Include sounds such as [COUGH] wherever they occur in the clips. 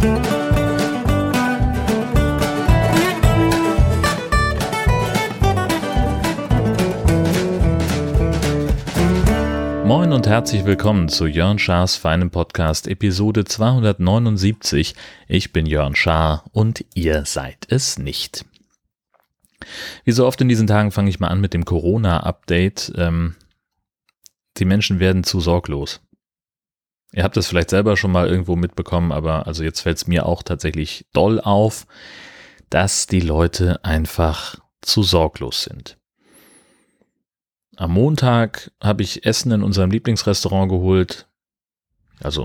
Moin und herzlich willkommen zu Jörn Schars feinem Podcast Episode 279. Ich bin Jörn Schaar und ihr seid es nicht. Wie so oft in diesen Tagen fange ich mal an mit dem Corona-Update. Ähm, die Menschen werden zu sorglos. Ihr habt das vielleicht selber schon mal irgendwo mitbekommen, aber also jetzt fällt es mir auch tatsächlich doll auf, dass die Leute einfach zu sorglos sind. Am Montag habe ich Essen in unserem Lieblingsrestaurant geholt. Also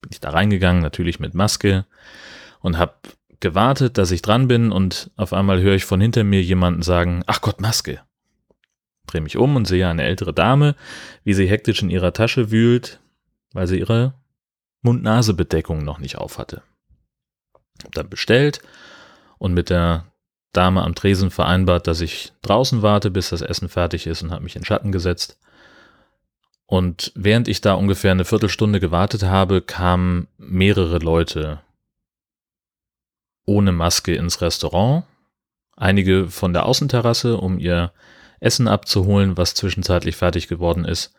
bin ich da reingegangen, natürlich mit Maske und habe gewartet, dass ich dran bin und auf einmal höre ich von hinter mir jemanden sagen, ach Gott, Maske. Drehe mich um und sehe eine ältere Dame, wie sie hektisch in ihrer Tasche wühlt, weil sie ihre Mund-Nase-Bedeckung noch nicht aufhatte. Hab dann bestellt und mit der Dame am Tresen vereinbart, dass ich draußen warte, bis das Essen fertig ist und habe mich in Schatten gesetzt. Und während ich da ungefähr eine Viertelstunde gewartet habe, kamen mehrere Leute ohne Maske ins Restaurant. Einige von der Außenterrasse, um ihr Essen abzuholen, was zwischenzeitlich fertig geworden ist.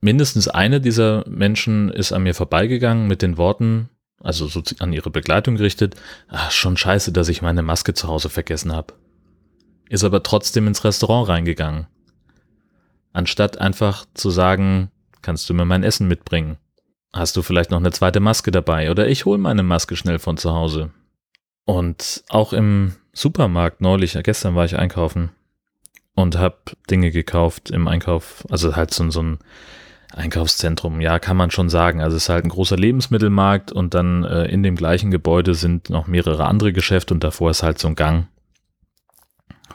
Mindestens eine dieser Menschen ist an mir vorbeigegangen mit den Worten, also so an ihre Begleitung gerichtet, ach, schon scheiße, dass ich meine Maske zu Hause vergessen habe. Ist aber trotzdem ins Restaurant reingegangen. Anstatt einfach zu sagen, kannst du mir mein Essen mitbringen? Hast du vielleicht noch eine zweite Maske dabei oder ich hole meine Maske schnell von zu Hause. Und auch im Supermarkt neulich, gestern war ich einkaufen und habe Dinge gekauft im Einkauf, also halt so, so ein Einkaufszentrum, ja, kann man schon sagen. Also es ist halt ein großer Lebensmittelmarkt und dann äh, in dem gleichen Gebäude sind noch mehrere andere Geschäfte und davor ist halt so ein Gang,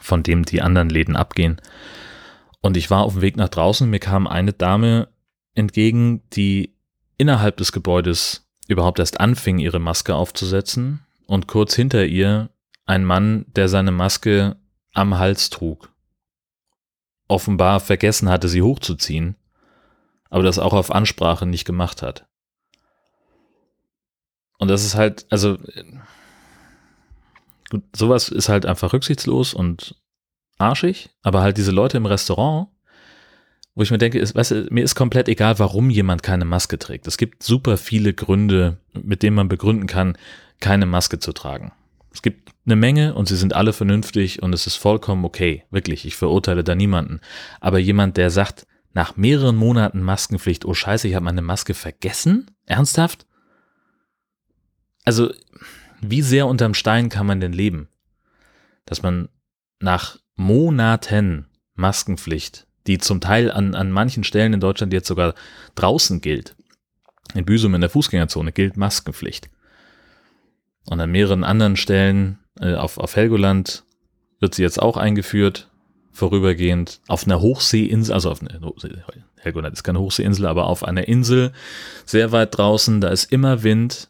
von dem die anderen Läden abgehen. Und ich war auf dem Weg nach draußen, mir kam eine Dame entgegen, die innerhalb des Gebäudes überhaupt erst anfing, ihre Maske aufzusetzen und kurz hinter ihr ein Mann, der seine Maske am Hals trug. Offenbar vergessen hatte, sie hochzuziehen aber das auch auf Ansprache nicht gemacht hat. Und das ist halt, also gut, sowas ist halt einfach rücksichtslos und arschig, aber halt diese Leute im Restaurant, wo ich mir denke, ist, weißt du, mir ist komplett egal, warum jemand keine Maske trägt. Es gibt super viele Gründe, mit denen man begründen kann, keine Maske zu tragen. Es gibt eine Menge und sie sind alle vernünftig und es ist vollkommen okay. Wirklich, ich verurteile da niemanden. Aber jemand, der sagt, nach mehreren Monaten Maskenpflicht, oh scheiße, ich habe meine Maske vergessen? Ernsthaft? Also, wie sehr unterm Stein kann man denn leben? Dass man nach Monaten Maskenpflicht, die zum Teil an, an manchen Stellen in Deutschland jetzt sogar draußen gilt, in Büsum in der Fußgängerzone gilt Maskenpflicht. Und an mehreren anderen Stellen äh, auf, auf Helgoland wird sie jetzt auch eingeführt vorübergehend auf einer Hochseeinsel, also auf einer, Helgoland ist keine Hochseeinsel, aber auf einer Insel sehr weit draußen, da ist immer Wind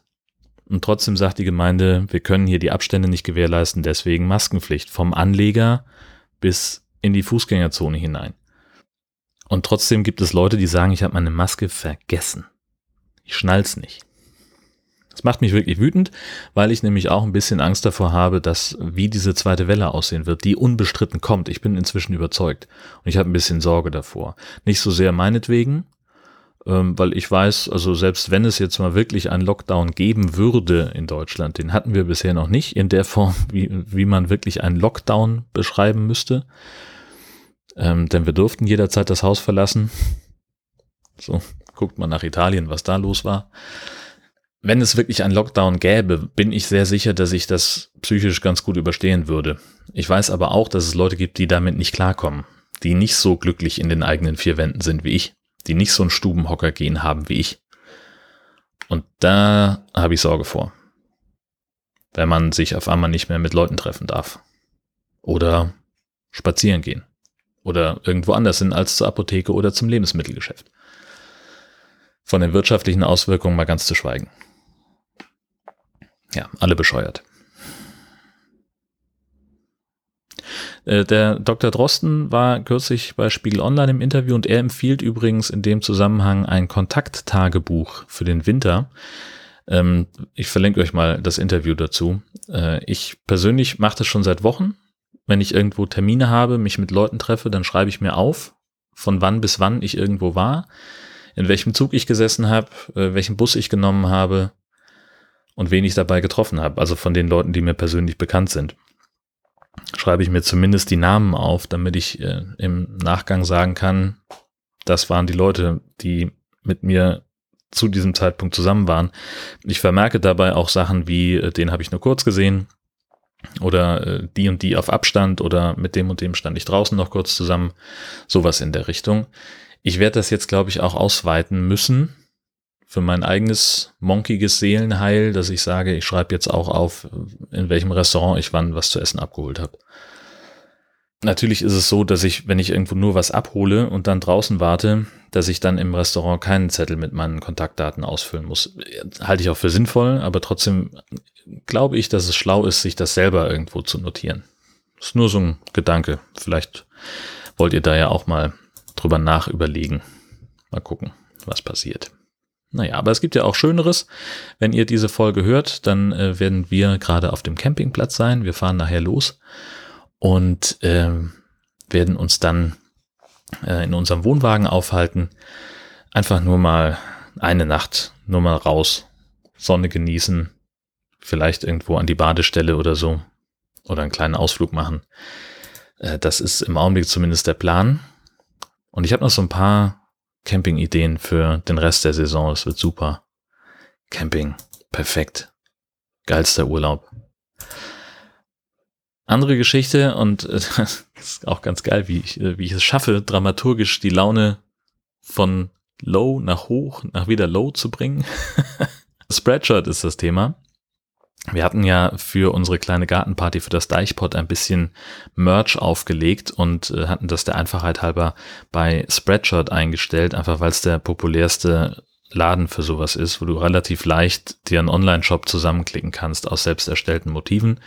und trotzdem sagt die Gemeinde, wir können hier die Abstände nicht gewährleisten, deswegen Maskenpflicht vom Anleger bis in die Fußgängerzone hinein. Und trotzdem gibt es Leute, die sagen, ich habe meine Maske vergessen. Ich schnall's nicht. Das macht mich wirklich wütend, weil ich nämlich auch ein bisschen Angst davor habe, dass wie diese zweite Welle aussehen wird, die unbestritten kommt. Ich bin inzwischen überzeugt und ich habe ein bisschen Sorge davor. Nicht so sehr meinetwegen, ähm, weil ich weiß, also selbst wenn es jetzt mal wirklich einen Lockdown geben würde in Deutschland, den hatten wir bisher noch nicht in der Form, [LAUGHS] wie, wie man wirklich einen Lockdown beschreiben müsste. Ähm, denn wir durften jederzeit das Haus verlassen. So, guckt mal nach Italien, was da los war wenn es wirklich einen Lockdown gäbe, bin ich sehr sicher, dass ich das psychisch ganz gut überstehen würde. Ich weiß aber auch, dass es Leute gibt, die damit nicht klarkommen, die nicht so glücklich in den eigenen vier Wänden sind wie ich, die nicht so ein Stubenhocker gehen haben wie ich. Und da habe ich Sorge vor. Wenn man sich auf einmal nicht mehr mit Leuten treffen darf. Oder spazieren gehen. Oder irgendwo anders hin als zur Apotheke oder zum Lebensmittelgeschäft. Von den wirtschaftlichen Auswirkungen mal ganz zu schweigen. Ja, alle bescheuert. Äh, der Dr. Drosten war kürzlich bei Spiegel Online im Interview und er empfiehlt übrigens in dem Zusammenhang ein Kontakttagebuch für den Winter. Ähm, ich verlinke euch mal das Interview dazu. Äh, ich persönlich mache das schon seit Wochen. Wenn ich irgendwo Termine habe, mich mit Leuten treffe, dann schreibe ich mir auf, von wann bis wann ich irgendwo war, in welchem Zug ich gesessen habe, äh, welchen Bus ich genommen habe und wen ich dabei getroffen habe. Also von den Leuten, die mir persönlich bekannt sind. Schreibe ich mir zumindest die Namen auf, damit ich äh, im Nachgang sagen kann, das waren die Leute, die mit mir zu diesem Zeitpunkt zusammen waren. Ich vermerke dabei auch Sachen wie, äh, den habe ich nur kurz gesehen oder äh, die und die auf Abstand oder mit dem und dem stand ich draußen noch kurz zusammen. Sowas in der Richtung. Ich werde das jetzt, glaube ich, auch ausweiten müssen für mein eigenes monkiges Seelenheil, dass ich sage, ich schreibe jetzt auch auf, in welchem Restaurant ich wann was zu essen abgeholt habe. Natürlich ist es so, dass ich, wenn ich irgendwo nur was abhole und dann draußen warte, dass ich dann im Restaurant keinen Zettel mit meinen Kontaktdaten ausfüllen muss. Halte ich auch für sinnvoll, aber trotzdem glaube ich, dass es schlau ist, sich das selber irgendwo zu notieren. ist nur so ein Gedanke. Vielleicht wollt ihr da ja auch mal drüber nachüberlegen. Mal gucken, was passiert. Naja, aber es gibt ja auch Schöneres. Wenn ihr diese Folge hört, dann äh, werden wir gerade auf dem Campingplatz sein. Wir fahren nachher los und äh, werden uns dann äh, in unserem Wohnwagen aufhalten. Einfach nur mal eine Nacht, nur mal raus, Sonne genießen, vielleicht irgendwo an die Badestelle oder so oder einen kleinen Ausflug machen. Äh, das ist im Augenblick zumindest der Plan. Und ich habe noch so ein paar Camping-Ideen für den Rest der Saison. Es wird super. Camping, perfekt. Geilster Urlaub. Andere Geschichte und äh, [LAUGHS] ist auch ganz geil, wie ich, äh, wie ich es schaffe, dramaturgisch die Laune von low nach hoch, nach wieder low zu bringen. [LAUGHS] Spreadshirt ist das Thema. Wir hatten ja für unsere kleine Gartenparty für das Deichpot ein bisschen Merch aufgelegt und äh, hatten das der Einfachheit halber bei Spreadshirt eingestellt, einfach weil es der populärste Laden für sowas ist, wo du relativ leicht dir einen Online-Shop zusammenklicken kannst aus selbst erstellten Motiven.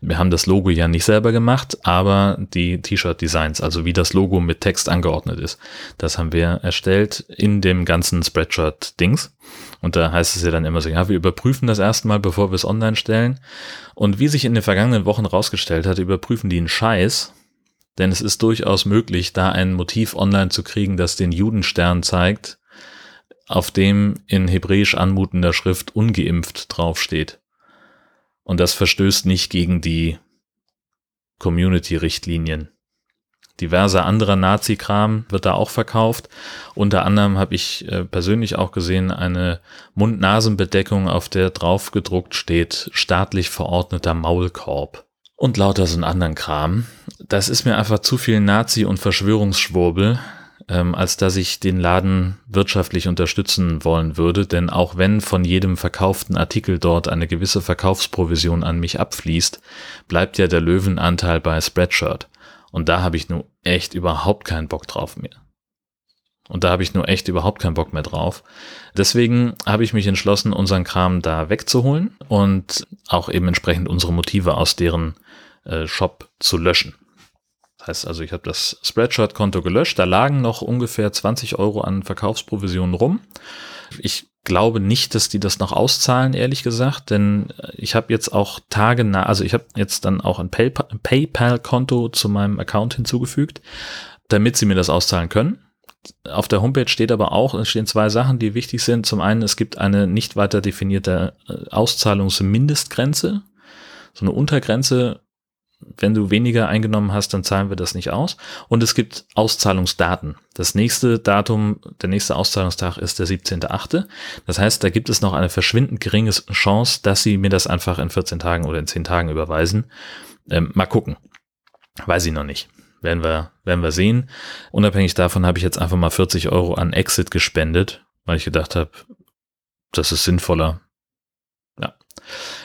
Wir haben das Logo ja nicht selber gemacht, aber die T-Shirt-Designs, also wie das Logo mit Text angeordnet ist, das haben wir erstellt in dem ganzen Spreadshirt-Dings. Und da heißt es ja dann immer so, ja, wir überprüfen das erstmal, bevor wir es online stellen. Und wie sich in den vergangenen Wochen rausgestellt hat, überprüfen die einen Scheiß, denn es ist durchaus möglich, da ein Motiv online zu kriegen, das den Judenstern zeigt, auf dem in hebräisch anmutender Schrift ungeimpft draufsteht. Und das verstößt nicht gegen die Community-Richtlinien. Diverser anderer Nazi-Kram wird da auch verkauft. Unter anderem habe ich äh, persönlich auch gesehen eine Mund-Nasen-Bedeckung, auf der drauf gedruckt steht staatlich verordneter Maulkorb. Und lauter so einen anderen Kram. Das ist mir einfach zu viel Nazi- und Verschwörungsschwurbel ähm, als dass ich den Laden wirtschaftlich unterstützen wollen würde. Denn auch wenn von jedem verkauften Artikel dort eine gewisse Verkaufsprovision an mich abfließt, bleibt ja der Löwenanteil bei Spreadshirt. Und da habe ich nur echt überhaupt keinen Bock drauf mehr. Und da habe ich nur echt überhaupt keinen Bock mehr drauf. Deswegen habe ich mich entschlossen, unseren Kram da wegzuholen und auch eben entsprechend unsere Motive aus deren äh, Shop zu löschen. Heißt also, ich habe das Spreadshirt-Konto gelöscht. Da lagen noch ungefähr 20 Euro an Verkaufsprovisionen rum. Ich glaube nicht, dass die das noch auszahlen, ehrlich gesagt, denn ich habe jetzt auch Tage nach, also ich habe jetzt dann auch ein PayPal-Konto zu meinem Account hinzugefügt, damit sie mir das auszahlen können. Auf der Homepage steht aber auch, es stehen zwei Sachen, die wichtig sind. Zum einen, es gibt eine nicht weiter definierte äh, Auszahlungsmindestgrenze, so eine Untergrenze, wenn du weniger eingenommen hast, dann zahlen wir das nicht aus. Und es gibt Auszahlungsdaten. Das nächste Datum, der nächste Auszahlungstag ist der 17.8. Das heißt, da gibt es noch eine verschwindend geringe Chance, dass sie mir das einfach in 14 Tagen oder in 10 Tagen überweisen. Ähm, mal gucken. Weiß ich noch nicht. Werden wir, werden wir sehen. Unabhängig davon habe ich jetzt einfach mal 40 Euro an Exit gespendet, weil ich gedacht habe, das ist sinnvoller,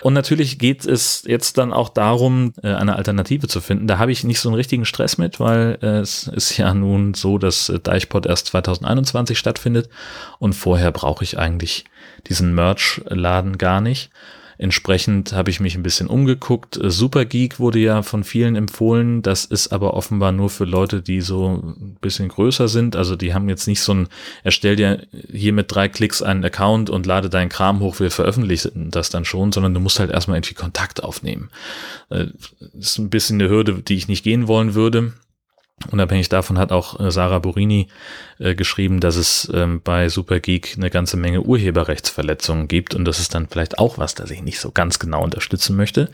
und natürlich geht es jetzt dann auch darum, äh, eine Alternative zu finden. Da habe ich nicht so einen richtigen Stress mit, weil äh, es ist ja nun so, dass äh, Deichpod erst 2021 stattfindet und vorher brauche ich eigentlich diesen Merch-Laden gar nicht. Entsprechend habe ich mich ein bisschen umgeguckt. Äh, Super Geek wurde ja von vielen empfohlen. Das ist aber offenbar nur für Leute, die so ein bisschen größer sind. Also die haben jetzt nicht so ein, erstell dir hier mit drei Klicks einen Account und lade deinen Kram hoch, wir veröffentlichen das dann schon, sondern du musst halt erstmal irgendwie Kontakt aufnehmen. Das äh, ist ein bisschen eine Hürde, die ich nicht gehen wollen würde. Unabhängig davon hat auch äh, Sarah Borini äh, geschrieben, dass es ähm, bei Supergeek eine ganze Menge Urheberrechtsverletzungen gibt und das ist dann vielleicht auch was, das ich nicht so ganz genau unterstützen möchte.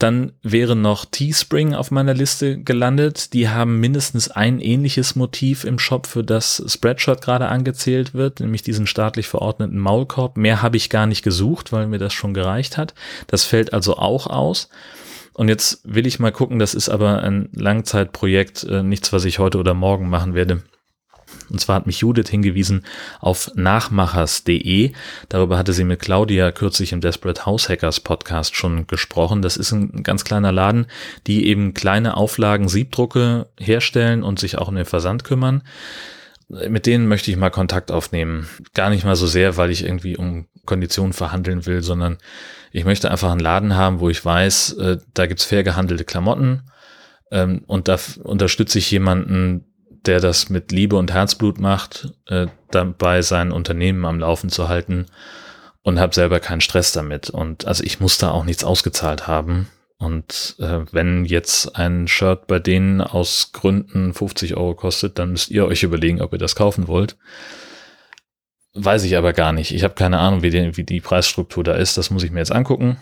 Dann wäre noch Teespring auf meiner Liste gelandet. Die haben mindestens ein ähnliches Motiv im Shop, für das Spreadshot gerade angezählt wird, nämlich diesen staatlich verordneten Maulkorb. Mehr habe ich gar nicht gesucht, weil mir das schon gereicht hat. Das fällt also auch aus. Und jetzt will ich mal gucken, das ist aber ein Langzeitprojekt, äh, nichts, was ich heute oder morgen machen werde. Und zwar hat mich Judith hingewiesen auf nachmachers.de. Darüber hatte sie mit Claudia kürzlich im Desperate House Hackers Podcast schon gesprochen. Das ist ein ganz kleiner Laden, die eben kleine Auflagen Siebdrucke herstellen und sich auch um den Versand kümmern. Mit denen möchte ich mal Kontakt aufnehmen. Gar nicht mal so sehr, weil ich irgendwie um Konditionen verhandeln will, sondern ich möchte einfach einen Laden haben, wo ich weiß, äh, da gibt's fair gehandelte Klamotten ähm, und da unterstütze ich jemanden, der das mit Liebe und Herzblut macht, äh, dabei sein Unternehmen am Laufen zu halten und habe selber keinen Stress damit. Und also ich muss da auch nichts ausgezahlt haben. Und äh, wenn jetzt ein Shirt bei denen aus Gründen 50 Euro kostet, dann müsst ihr euch überlegen, ob ihr das kaufen wollt. Weiß ich aber gar nicht. Ich habe keine Ahnung, wie die, wie die Preisstruktur da ist. Das muss ich mir jetzt angucken.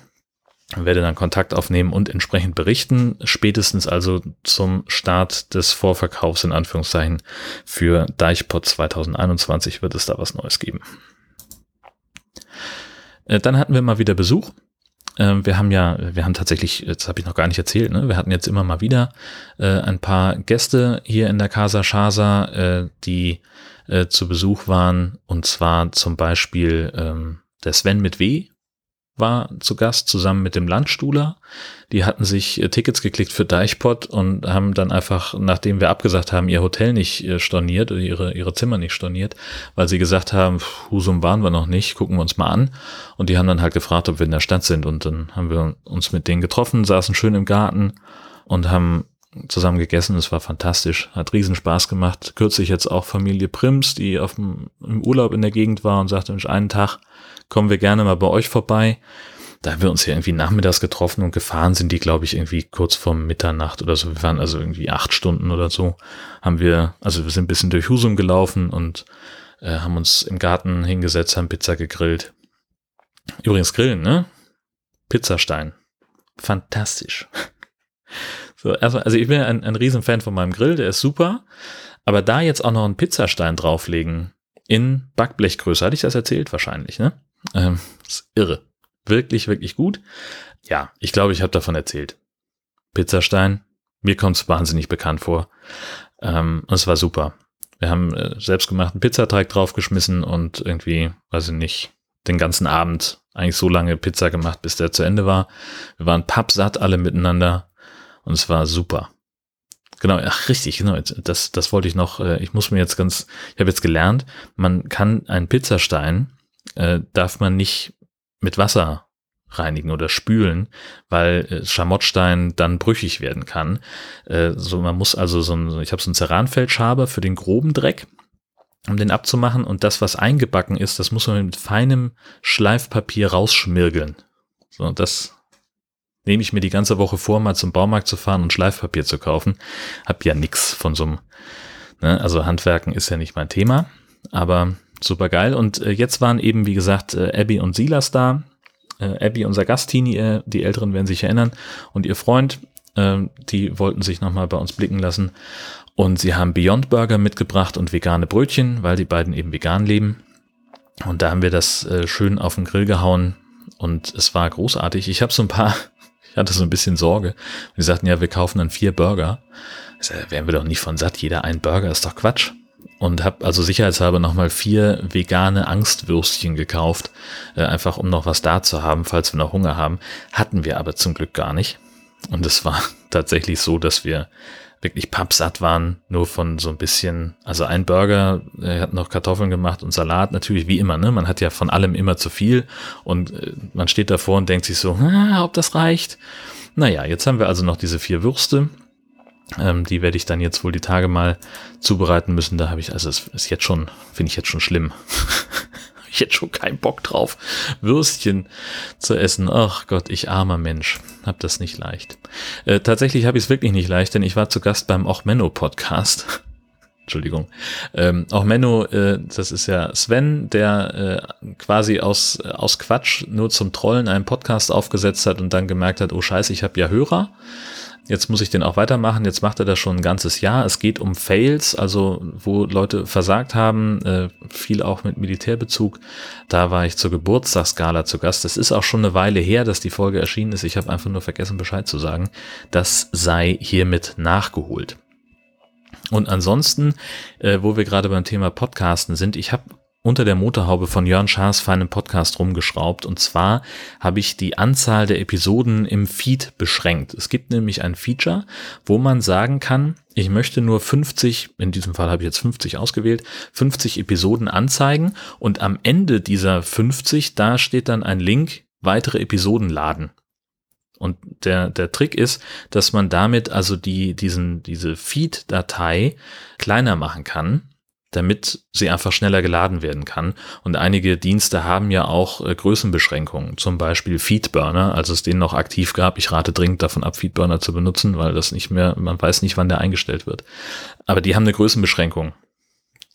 Werde dann Kontakt aufnehmen und entsprechend berichten. Spätestens also zum Start des Vorverkaufs in Anführungszeichen für Deichpot 2021 wird es da was Neues geben. Äh, dann hatten wir mal wieder Besuch. Ähm, wir haben ja, wir haben tatsächlich, das habe ich noch gar nicht erzählt, ne? wir hatten jetzt immer mal wieder äh, ein paar Gäste hier in der Casa Shaza, äh, die äh, zu Besuch waren. Und zwar zum Beispiel ähm, der Sven mit W war zu Gast zusammen mit dem Landstuhler. Die hatten sich äh, Tickets geklickt für Deichpot und haben dann einfach, nachdem wir abgesagt haben, ihr Hotel nicht äh, storniert oder ihre, ihre Zimmer nicht storniert, weil sie gesagt haben, Husum waren wir noch nicht, gucken wir uns mal an. Und die haben dann halt gefragt, ob wir in der Stadt sind. Und dann haben wir uns mit denen getroffen, saßen schön im Garten und haben zusammen gegessen. Es war fantastisch, hat riesen Spaß gemacht. Kürzlich jetzt auch Familie Prims, die auf dem, im Urlaub in der Gegend war und sagte, einen Tag kommen wir gerne mal bei euch vorbei. Da haben wir uns ja irgendwie nachmittags getroffen und gefahren sind die, glaube ich, irgendwie kurz vor Mitternacht oder so. Wir waren also irgendwie acht Stunden oder so. Haben wir, also wir sind ein bisschen durch Husum gelaufen und äh, haben uns im Garten hingesetzt, haben Pizza gegrillt. Übrigens grillen, ne? Pizzastein. Fantastisch. So, erstmal, also ich bin ein, ein Riesenfan von meinem Grill, der ist super. Aber da jetzt auch noch einen Pizzastein drauflegen in Backblechgröße, hatte ich das erzählt wahrscheinlich, ne? Ähm, ist irre. Wirklich, wirklich gut. Ja, ich glaube, ich habe davon erzählt. Pizzastein, mir kommt es wahnsinnig bekannt vor. Ähm, es war super. Wir haben äh, selbstgemachten Pizzateig draufgeschmissen und irgendwie, weiß ich nicht, den ganzen Abend eigentlich so lange Pizza gemacht, bis der zu Ende war. Wir waren pappsatt alle miteinander. Und es war super. Genau, ach richtig, genau. Das, das wollte ich noch. Äh, ich muss mir jetzt ganz, ich habe jetzt gelernt, man kann einen Pizzastein, äh, darf man nicht mit Wasser reinigen oder spülen, weil äh, Schamottstein dann brüchig werden kann. Äh, so, man muss also so ein, ich habe so einen Ceranfeldschaber für den groben Dreck, um den abzumachen und das, was eingebacken ist, das muss man mit feinem Schleifpapier rausschmirgeln. So, das nehme ich mir die ganze Woche vor, mal zum Baumarkt zu fahren und Schleifpapier zu kaufen. Hab ja nix von so einem, ne? also Handwerken ist ja nicht mein Thema, aber super geil. Und äh, jetzt waren eben, wie gesagt, äh, Abby und Silas da. Äh, Abby, unser Gastteenie, äh, die Älteren werden sich erinnern, und ihr Freund, äh, die wollten sich nochmal bei uns blicken lassen. Und sie haben Beyond Burger mitgebracht und vegane Brötchen, weil die beiden eben vegan leben. Und da haben wir das äh, schön auf den Grill gehauen und es war großartig. Ich habe so ein paar hatte so ein bisschen Sorge. Die sagten, ja, wir kaufen dann vier Burger. Also, wären wir doch nicht von satt. Jeder ein Burger ist doch Quatsch. Und habe also sicherheitshalber nochmal vier vegane Angstwürstchen gekauft, äh, einfach um noch was da zu haben, falls wir noch Hunger haben. Hatten wir aber zum Glück gar nicht. Und es war [LAUGHS] tatsächlich so, dass wir wirklich pappsatt waren, nur von so ein bisschen, also ein Burger, er hat noch Kartoffeln gemacht und Salat, natürlich wie immer, ne? Man hat ja von allem immer zu viel und äh, man steht davor und denkt sich so, [LAUGHS] ah, ob das reicht. Naja, jetzt haben wir also noch diese vier Würste. Ähm, die werde ich dann jetzt wohl die Tage mal zubereiten müssen. Da habe ich, also es ist jetzt schon, finde ich jetzt schon schlimm. [LAUGHS] [LAUGHS] ich jetzt schon keinen Bock drauf, Würstchen zu essen. Ach Gott, ich armer Mensch, hab das nicht leicht. Äh, tatsächlich habe ich es wirklich nicht leicht, denn ich war zu Gast beim Och Menno Podcast. [LAUGHS] Entschuldigung. Ähm, auch Menno, äh, das ist ja Sven, der äh, quasi aus, aus Quatsch nur zum Trollen einen Podcast aufgesetzt hat und dann gemerkt hat, oh scheiße, ich habe ja Hörer. Jetzt muss ich den auch weitermachen. Jetzt macht er das schon ein ganzes Jahr. Es geht um Fails, also wo Leute versagt haben, äh, viel auch mit Militärbezug. Da war ich zur Geburtstagsgala zu Gast. Das ist auch schon eine Weile her, dass die Folge erschienen ist. Ich habe einfach nur vergessen, Bescheid zu sagen. Das sei hiermit nachgeholt. Und ansonsten, äh, wo wir gerade beim Thema Podcasten sind, ich habe unter der Motorhaube von Jörn Schaas feinem Podcast rumgeschraubt. Und zwar habe ich die Anzahl der Episoden im Feed beschränkt. Es gibt nämlich ein Feature, wo man sagen kann, ich möchte nur 50, in diesem Fall habe ich jetzt 50 ausgewählt, 50 Episoden anzeigen und am Ende dieser 50, da steht dann ein Link, weitere Episoden laden. Und der, der Trick ist, dass man damit also die, diesen, diese Feed-Datei kleiner machen kann damit sie einfach schneller geladen werden kann. Und einige Dienste haben ja auch äh, Größenbeschränkungen, zum Beispiel Feedburner, als es den noch aktiv gab. Ich rate dringend davon ab, Feedburner zu benutzen, weil das nicht mehr, man weiß nicht, wann der eingestellt wird. Aber die haben eine Größenbeschränkung.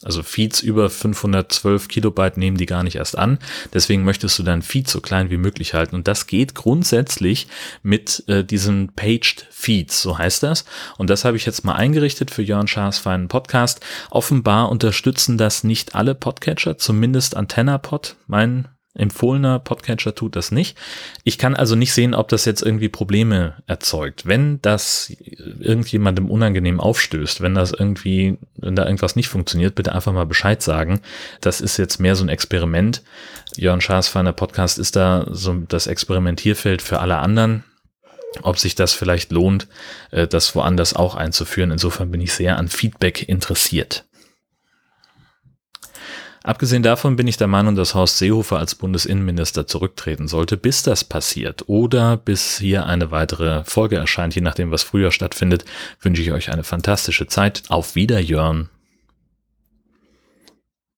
Also Feeds über 512 Kilobyte nehmen die gar nicht erst an. Deswegen möchtest du dein Feed so klein wie möglich halten. Und das geht grundsätzlich mit äh, diesen Paged Feeds, so heißt das. Und das habe ich jetzt mal eingerichtet für Jörn Schaas feinen Podcast. Offenbar unterstützen das nicht alle Podcatcher, zumindest AntennaPod, mein empfohlener Podcatcher tut das nicht. Ich kann also nicht sehen, ob das jetzt irgendwie Probleme erzeugt. Wenn das irgendjemandem unangenehm aufstößt, wenn das irgendwie, wenn da irgendwas nicht funktioniert, bitte einfach mal Bescheid sagen. Das ist jetzt mehr so ein Experiment. Jörn Schaas feiner Podcast ist da so das Experimentierfeld für alle anderen. Ob sich das vielleicht lohnt, äh, das woanders auch einzuführen. Insofern bin ich sehr an Feedback interessiert. Abgesehen davon bin ich der Meinung, dass Horst Seehofer als Bundesinnenminister zurücktreten sollte, bis das passiert oder bis hier eine weitere Folge erscheint, je nachdem, was früher stattfindet, wünsche ich euch eine fantastische Zeit. Auf Wiederjörn.